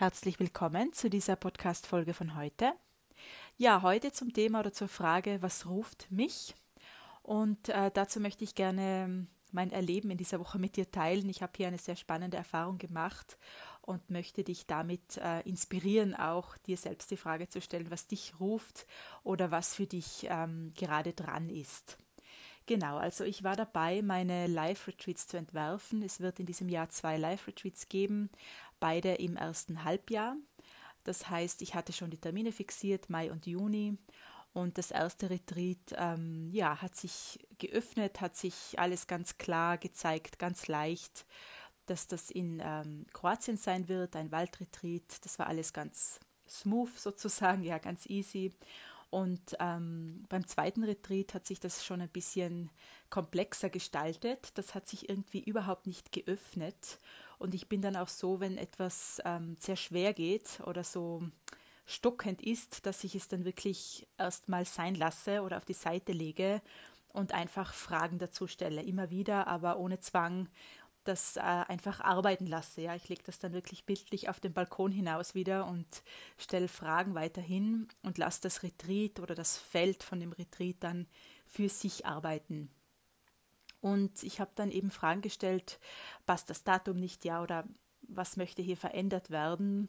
Herzlich willkommen zu dieser Podcast-Folge von heute. Ja, heute zum Thema oder zur Frage, was ruft mich? Und äh, dazu möchte ich gerne mein Erleben in dieser Woche mit dir teilen. Ich habe hier eine sehr spannende Erfahrung gemacht und möchte dich damit äh, inspirieren, auch dir selbst die Frage zu stellen, was dich ruft oder was für dich ähm, gerade dran ist. Genau, also ich war dabei, meine Live-Retreats zu entwerfen. Es wird in diesem Jahr zwei Live-Retreats geben, beide im ersten Halbjahr. Das heißt, ich hatte schon die Termine fixiert, Mai und Juni. Und das erste Retreat ähm, ja, hat sich geöffnet, hat sich alles ganz klar gezeigt, ganz leicht, dass das in ähm, Kroatien sein wird, ein Waldretreat. Das war alles ganz smooth sozusagen, ja, ganz easy. Und ähm, beim zweiten Retreat hat sich das schon ein bisschen komplexer gestaltet. Das hat sich irgendwie überhaupt nicht geöffnet. Und ich bin dann auch so, wenn etwas ähm, sehr schwer geht oder so stockend ist, dass ich es dann wirklich erstmal sein lasse oder auf die Seite lege und einfach Fragen dazu stelle. Immer wieder, aber ohne Zwang das äh, einfach arbeiten lasse. Ja, ich lege das dann wirklich bildlich auf den Balkon hinaus wieder und stelle Fragen weiterhin und lasse das Retreat oder das Feld von dem Retreat dann für sich arbeiten. Und ich habe dann eben Fragen gestellt, passt das Datum nicht, ja, oder was möchte hier verändert werden?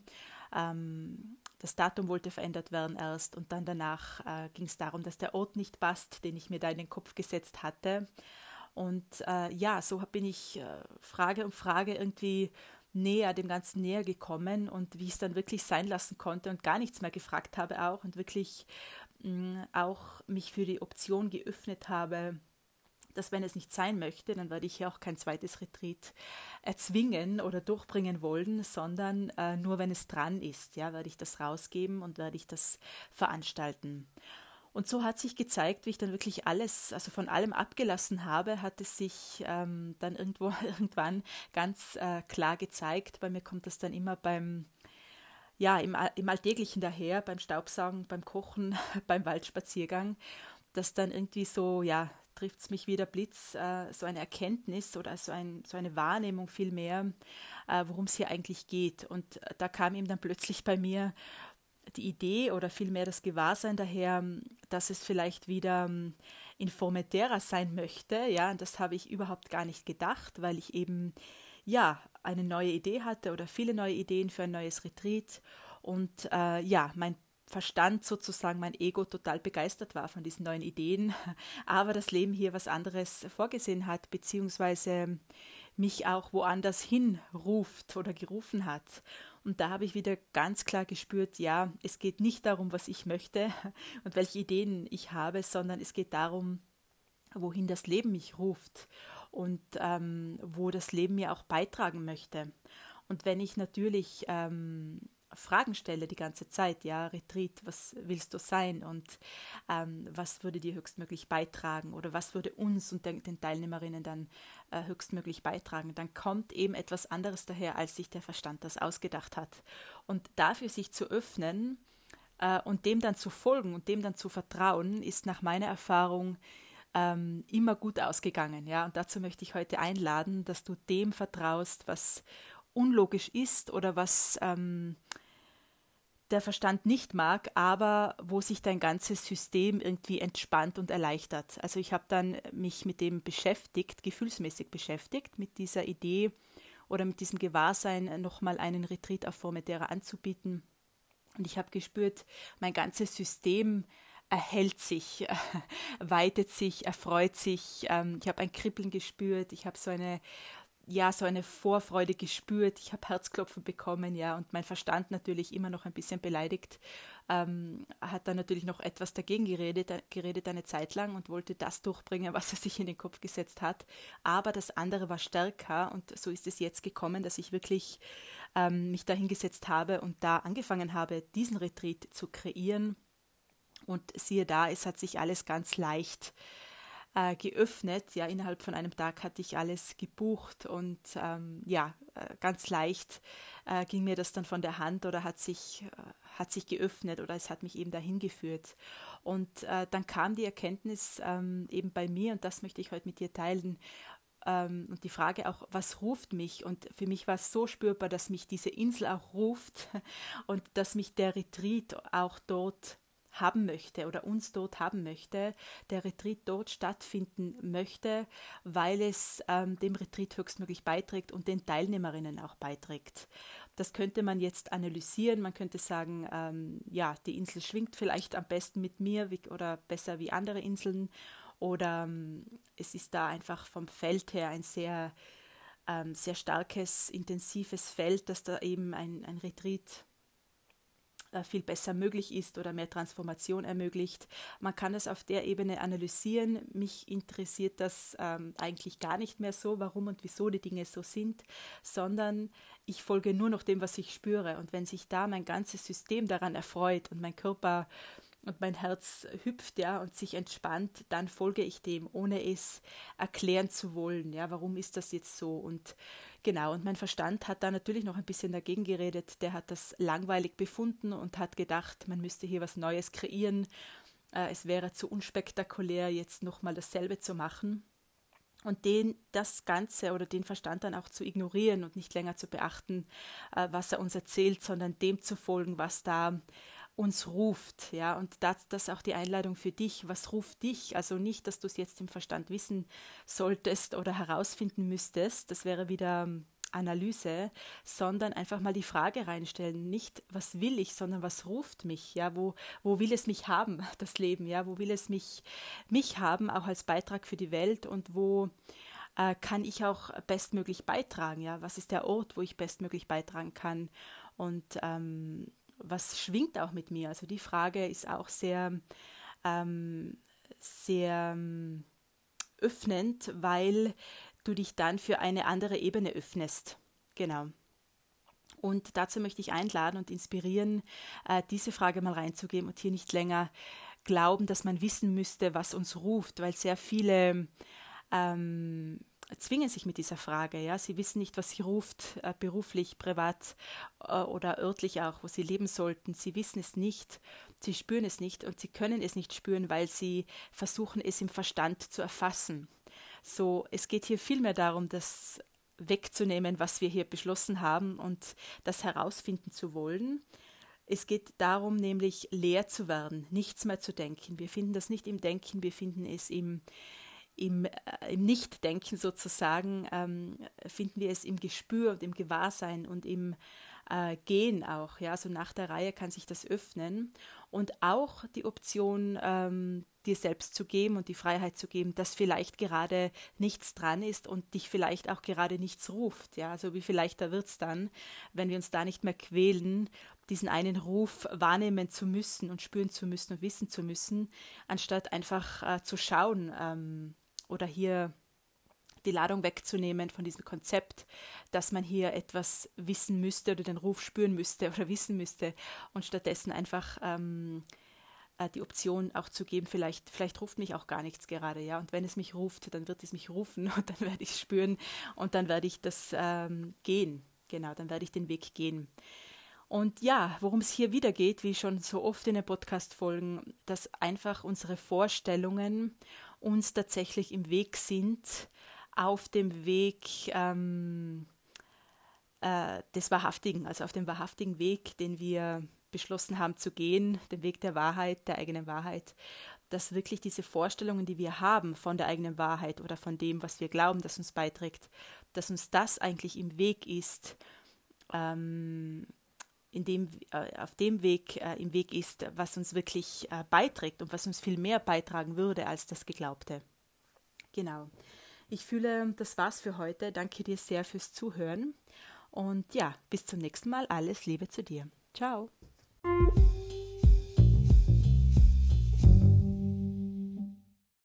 Ähm, das Datum wollte verändert werden erst und dann danach äh, ging es darum, dass der Ort nicht passt, den ich mir da in den Kopf gesetzt hatte. Und äh, ja, so bin ich äh, Frage um Frage irgendwie näher, dem Ganzen näher gekommen und wie ich es dann wirklich sein lassen konnte und gar nichts mehr gefragt habe auch und wirklich mh, mm, auch mich für die Option geöffnet habe, dass wenn es nicht sein möchte, dann werde ich ja auch kein zweites Retreat erzwingen oder durchbringen wollen, sondern äh, nur wenn es dran ist, ja, werde ich das rausgeben und werde ich das veranstalten. Und so hat sich gezeigt, wie ich dann wirklich alles, also von allem abgelassen habe, hat es sich ähm, dann irgendwo irgendwann ganz äh, klar gezeigt. Bei mir kommt das dann immer beim ja, im, im Alltäglichen daher, beim Staubsaugen, beim Kochen, beim Waldspaziergang, dass dann irgendwie so, ja, trifft es mich wie der Blitz, äh, so eine Erkenntnis oder so, ein, so eine Wahrnehmung vielmehr, äh, worum es hier eigentlich geht. Und da kam ihm dann plötzlich bei mir, die Idee oder vielmehr das Gewahrsein daher, dass es vielleicht wieder ähm, informärer sein möchte. Ja, und das habe ich überhaupt gar nicht gedacht, weil ich eben ja eine neue Idee hatte oder viele neue Ideen für ein neues Retreat und äh, ja, mein Verstand sozusagen, mein Ego total begeistert war von diesen neuen Ideen, aber das Leben hier was anderes vorgesehen hat, beziehungsweise mich auch woanders hinruft oder gerufen hat. Und da habe ich wieder ganz klar gespürt, ja, es geht nicht darum, was ich möchte und welche Ideen ich habe, sondern es geht darum, wohin das Leben mich ruft und ähm, wo das Leben mir auch beitragen möchte. Und wenn ich natürlich ähm, Fragen stelle die ganze Zeit, ja, Retreat, was willst du sein und ähm, was würde dir höchstmöglich beitragen oder was würde uns und den, den Teilnehmerinnen dann äh, höchstmöglich beitragen, dann kommt eben etwas anderes daher, als sich der Verstand das ausgedacht hat. Und dafür sich zu öffnen äh, und dem dann zu folgen und dem dann zu vertrauen, ist nach meiner Erfahrung ähm, immer gut ausgegangen. Ja, und dazu möchte ich heute einladen, dass du dem vertraust, was unlogisch ist oder was ähm, der Verstand nicht mag, aber wo sich dein ganzes System irgendwie entspannt und erleichtert. Also ich habe dann mich mit dem beschäftigt, gefühlsmäßig beschäftigt, mit dieser Idee oder mit diesem Gewahrsein, nochmal einen Retreat auf Formentera anzubieten. Und ich habe gespürt, mein ganzes System erhält sich, weitet sich, erfreut sich. Ähm, ich habe ein Kribbeln gespürt, ich habe so eine ja, so eine Vorfreude gespürt. Ich habe Herzklopfen bekommen, ja, und mein Verstand natürlich immer noch ein bisschen beleidigt, ähm, hat dann natürlich noch etwas dagegen geredet, äh, geredet eine Zeit lang und wollte das durchbringen, was er sich in den Kopf gesetzt hat. Aber das andere war stärker und so ist es jetzt gekommen, dass ich wirklich ähm, mich da hingesetzt habe und da angefangen habe, diesen Retreat zu kreieren. Und siehe da, es hat sich alles ganz leicht äh, geöffnet. Ja, innerhalb von einem Tag hatte ich alles gebucht und ähm, ja, äh, ganz leicht äh, ging mir das dann von der Hand oder hat sich, äh, hat sich geöffnet oder es hat mich eben dahin geführt. Und äh, dann kam die Erkenntnis ähm, eben bei mir, und das möchte ich heute mit dir teilen, ähm, und die Frage auch, was ruft mich? Und für mich war es so spürbar, dass mich diese Insel auch ruft und dass mich der Retreat auch dort haben möchte oder uns dort haben möchte, der Retreat dort stattfinden möchte, weil es ähm, dem Retreat höchstmöglich beiträgt und den Teilnehmerinnen auch beiträgt. Das könnte man jetzt analysieren. Man könnte sagen, ähm, ja, die Insel schwingt vielleicht am besten mit mir wie, oder besser wie andere Inseln. Oder ähm, es ist da einfach vom Feld her ein sehr, ähm, sehr starkes, intensives Feld, dass da eben ein, ein Retreat viel besser möglich ist oder mehr Transformation ermöglicht. Man kann es auf der Ebene analysieren. Mich interessiert das ähm, eigentlich gar nicht mehr so, warum und wieso die Dinge so sind, sondern ich folge nur noch dem, was ich spüre. Und wenn sich da mein ganzes System daran erfreut und mein Körper und mein Herz hüpft ja und sich entspannt, dann folge ich dem, ohne es erklären zu wollen. Ja, warum ist das jetzt so? Und Genau, und mein Verstand hat da natürlich noch ein bisschen dagegen geredet. Der hat das langweilig befunden und hat gedacht, man müsste hier was Neues kreieren. Äh, es wäre zu unspektakulär, jetzt nochmal dasselbe zu machen. Und den, das Ganze oder den Verstand dann auch zu ignorieren und nicht länger zu beachten, äh, was er uns erzählt, sondern dem zu folgen, was da uns ruft, ja, und das, das auch die Einladung für dich. Was ruft dich? Also nicht, dass du es jetzt im Verstand wissen solltest oder herausfinden müsstest, das wäre wieder ähm, Analyse, sondern einfach mal die Frage reinstellen, nicht was will ich, sondern was ruft mich, ja, wo, wo will es mich haben, das Leben, ja, wo will es mich, mich haben, auch als Beitrag für die Welt? Und wo äh, kann ich auch bestmöglich beitragen, ja, was ist der Ort, wo ich bestmöglich beitragen kann? Und ähm, was schwingt auch mit mir? Also die Frage ist auch sehr, ähm, sehr ähm, öffnend, weil du dich dann für eine andere Ebene öffnest. Genau. Und dazu möchte ich einladen und inspirieren, äh, diese Frage mal reinzugeben und hier nicht länger glauben, dass man wissen müsste, was uns ruft, weil sehr viele ähm, zwingen sich mit dieser Frage. Ja? Sie wissen nicht, was sie ruft, äh, beruflich, privat äh, oder örtlich auch, wo sie leben sollten. Sie wissen es nicht, sie spüren es nicht und sie können es nicht spüren, weil sie versuchen, es im Verstand zu erfassen. So, es geht hier vielmehr darum, das wegzunehmen, was wir hier beschlossen haben und das herausfinden zu wollen. Es geht darum, nämlich leer zu werden, nichts mehr zu denken. Wir finden das nicht im Denken, wir finden es im, im, äh, im Nichtdenken sozusagen ähm, finden wir es im Gespür und im Gewahrsein und im äh, Gehen auch. Ja, so nach der Reihe kann sich das öffnen und auch die Option, ähm, dir selbst zu geben und die Freiheit zu geben, dass vielleicht gerade nichts dran ist und dich vielleicht auch gerade nichts ruft. Ja, also wie viel leichter wird es dann, wenn wir uns da nicht mehr quälen, diesen einen Ruf wahrnehmen zu müssen und spüren zu müssen und wissen zu müssen, anstatt einfach äh, zu schauen, ähm, oder hier die Ladung wegzunehmen von diesem Konzept, dass man hier etwas wissen müsste oder den Ruf spüren müsste oder wissen müsste und stattdessen einfach ähm, äh, die Option auch zu geben, vielleicht, vielleicht ruft mich auch gar nichts gerade, ja. Und wenn es mich ruft, dann wird es mich rufen und dann werde ich es spüren und dann werde ich das ähm, gehen. Genau, dann werde ich den Weg gehen. Und ja, worum es hier wieder geht, wie schon so oft in den Podcast-Folgen, dass einfach unsere Vorstellungen uns tatsächlich im Weg sind, auf dem Weg ähm, äh, des Wahrhaftigen, also auf dem wahrhaftigen Weg, den wir beschlossen haben zu gehen, den Weg der Wahrheit, der eigenen Wahrheit, dass wirklich diese Vorstellungen, die wir haben von der eigenen Wahrheit oder von dem, was wir glauben, das uns beiträgt, dass uns das eigentlich im Weg ist, ähm, in dem, äh, auf dem Weg äh, im Weg ist, was uns wirklich äh, beiträgt und was uns viel mehr beitragen würde als das Geglaubte. Genau. Ich fühle, das war's für heute. Danke dir sehr fürs Zuhören. Und ja, bis zum nächsten Mal. Alles Liebe zu dir. Ciao.